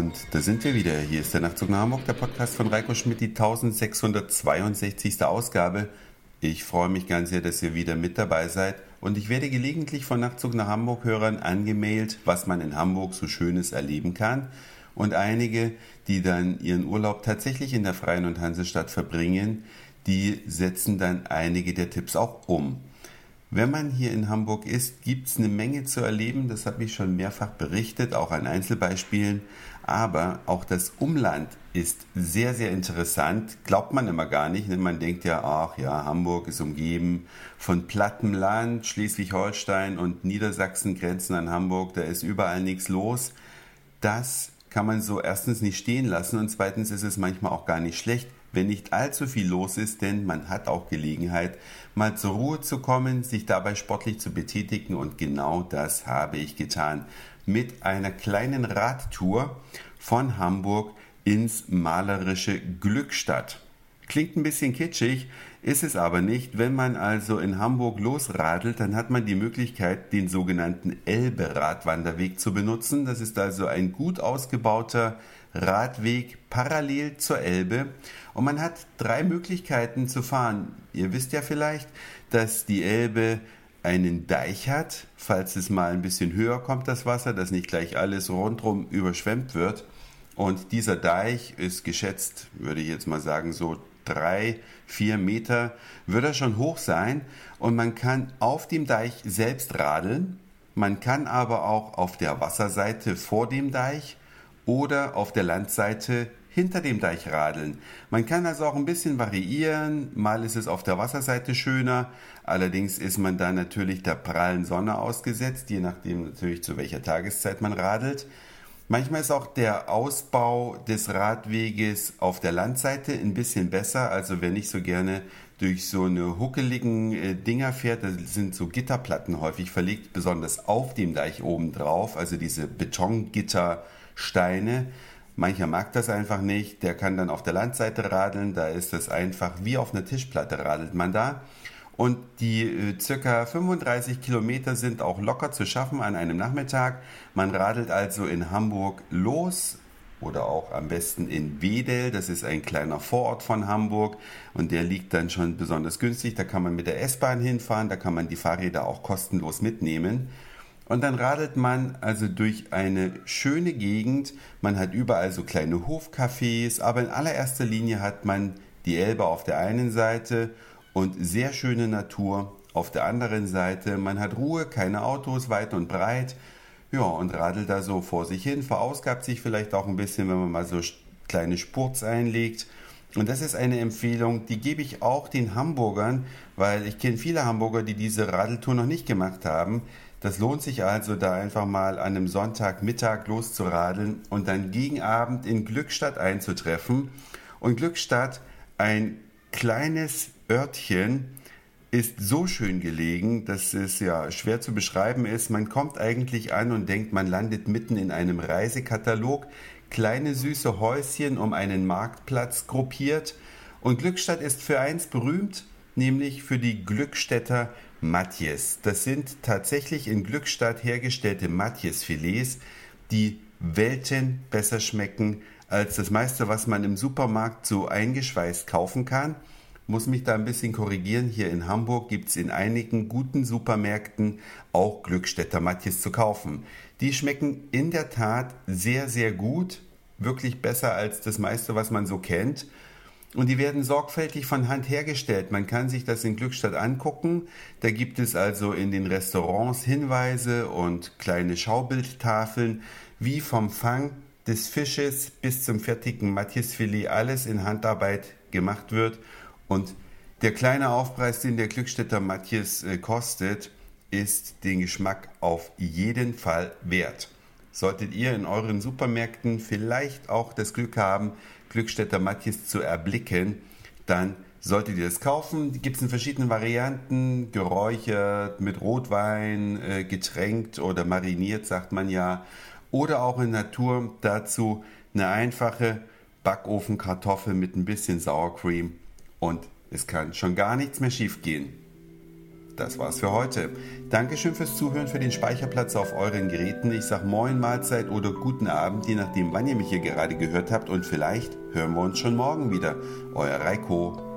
Und da sind wir wieder. Hier ist der Nachtzug nach Hamburg, der Podcast von Reiko Schmidt, die 1662. Ausgabe. Ich freue mich ganz sehr, dass ihr wieder mit dabei seid. Und ich werde gelegentlich von Nachtzug nach Hamburg Hörern angemailt, was man in Hamburg so Schönes erleben kann. Und einige, die dann ihren Urlaub tatsächlich in der Freien und Hansestadt verbringen, die setzen dann einige der Tipps auch um. Wenn man hier in Hamburg ist, gibt es eine Menge zu erleben. Das habe ich schon mehrfach berichtet, auch an Einzelbeispielen. Aber auch das Umland ist sehr, sehr interessant. Glaubt man immer gar nicht. Man denkt ja, ach ja, Hamburg ist umgeben von plattem Land. Schleswig-Holstein und Niedersachsen grenzen an Hamburg. Da ist überall nichts los. Das kann man so erstens nicht stehen lassen und zweitens ist es manchmal auch gar nicht schlecht wenn nicht allzu viel los ist, denn man hat auch Gelegenheit, mal zur Ruhe zu kommen, sich dabei sportlich zu betätigen und genau das habe ich getan mit einer kleinen Radtour von Hamburg ins malerische Glückstadt. Klingt ein bisschen kitschig, ist es aber nicht. Wenn man also in Hamburg losradelt, dann hat man die Möglichkeit, den sogenannten Elbe-Radwanderweg zu benutzen. Das ist also ein gut ausgebauter Radweg parallel zur Elbe und man hat drei Möglichkeiten zu fahren. Ihr wisst ja vielleicht, dass die Elbe einen Deich hat, falls es mal ein bisschen höher kommt, das Wasser, dass nicht gleich alles rundherum überschwemmt wird. Und dieser Deich ist geschätzt, würde ich jetzt mal sagen, so drei, vier Meter, wird er schon hoch sein. Und man kann auf dem Deich selbst radeln. Man kann aber auch auf der Wasserseite vor dem Deich oder auf der Landseite hinter dem Deich radeln. Man kann also auch ein bisschen variieren. Mal ist es auf der Wasserseite schöner. Allerdings ist man da natürlich der prallen Sonne ausgesetzt, je nachdem natürlich zu welcher Tageszeit man radelt. Manchmal ist auch der Ausbau des Radweges auf der Landseite ein bisschen besser. Also wer nicht so gerne durch so eine huckeligen äh, Dinger fährt, da sind so Gitterplatten häufig verlegt, besonders auf dem Deich oben drauf, also diese Betongittersteine. Mancher mag das einfach nicht, der kann dann auf der Landseite radeln, da ist es einfach wie auf einer Tischplatte radelt man da. Und die äh, circa 35 Kilometer sind auch locker zu schaffen an einem Nachmittag. Man radelt also in Hamburg los oder auch am besten in Wedel. Das ist ein kleiner Vorort von Hamburg und der liegt dann schon besonders günstig. Da kann man mit der S-Bahn hinfahren, da kann man die Fahrräder auch kostenlos mitnehmen. Und dann radelt man also durch eine schöne Gegend. Man hat überall so kleine Hofcafés, aber in allererster Linie hat man die Elbe auf der einen Seite und sehr schöne Natur auf der anderen Seite. Man hat Ruhe, keine Autos, weit und breit. Ja, und radelt da so vor sich hin, verausgabt sich vielleicht auch ein bisschen, wenn man mal so kleine Spurts einlegt. Und das ist eine Empfehlung, die gebe ich auch den Hamburgern, weil ich kenne viele Hamburger, die diese Radeltour noch nicht gemacht haben. Das lohnt sich also, da einfach mal an einem Sonntagmittag loszuradeln und dann gegen Abend in Glückstadt einzutreffen. Und Glückstadt, ein kleines Örtchen, ist so schön gelegen, dass es ja schwer zu beschreiben ist. Man kommt eigentlich an und denkt, man landet mitten in einem Reisekatalog. Kleine süße Häuschen um einen Marktplatz gruppiert. Und Glückstadt ist für eins berühmt, nämlich für die Glückstädter Matjes. Das sind tatsächlich in Glückstadt hergestellte Matjes-Filets, die Welten besser schmecken als das meiste, was man im Supermarkt so eingeschweißt kaufen kann. Muss mich da ein bisschen korrigieren. Hier in Hamburg gibt es in einigen guten Supermärkten auch Glückstädter Matjes zu kaufen. Die schmecken in der Tat sehr, sehr gut. Wirklich besser als das meiste, was man so kennt. Und die werden sorgfältig von Hand hergestellt. Man kann sich das in Glückstadt angucken. Da gibt es also in den Restaurants Hinweise und kleine Schaubildtafeln, wie vom Fang des Fisches bis zum fertigen Matjesfilet alles in Handarbeit gemacht wird. Und der kleine Aufpreis, den der Glückstädter Matjes äh, kostet, ist den Geschmack auf jeden Fall wert. Solltet ihr in euren Supermärkten vielleicht auch das Glück haben, Glückstädter Matjes zu erblicken, dann solltet ihr das kaufen. Die gibt es in verschiedenen Varianten, geräuchert, mit Rotwein, äh, getränkt oder mariniert, sagt man ja. Oder auch in Natur dazu eine einfache Backofenkartoffel mit ein bisschen Sour Cream und es kann schon gar nichts mehr schief gehen. das war's für heute. Dankeschön fürs Zuhören, für den Speicherplatz auf euren Geräten. Ich sag Moin, Mahlzeit oder guten Abend, je nachdem, wann ihr mich hier gerade gehört habt. Und vielleicht hören wir uns schon morgen wieder. Euer Reiko.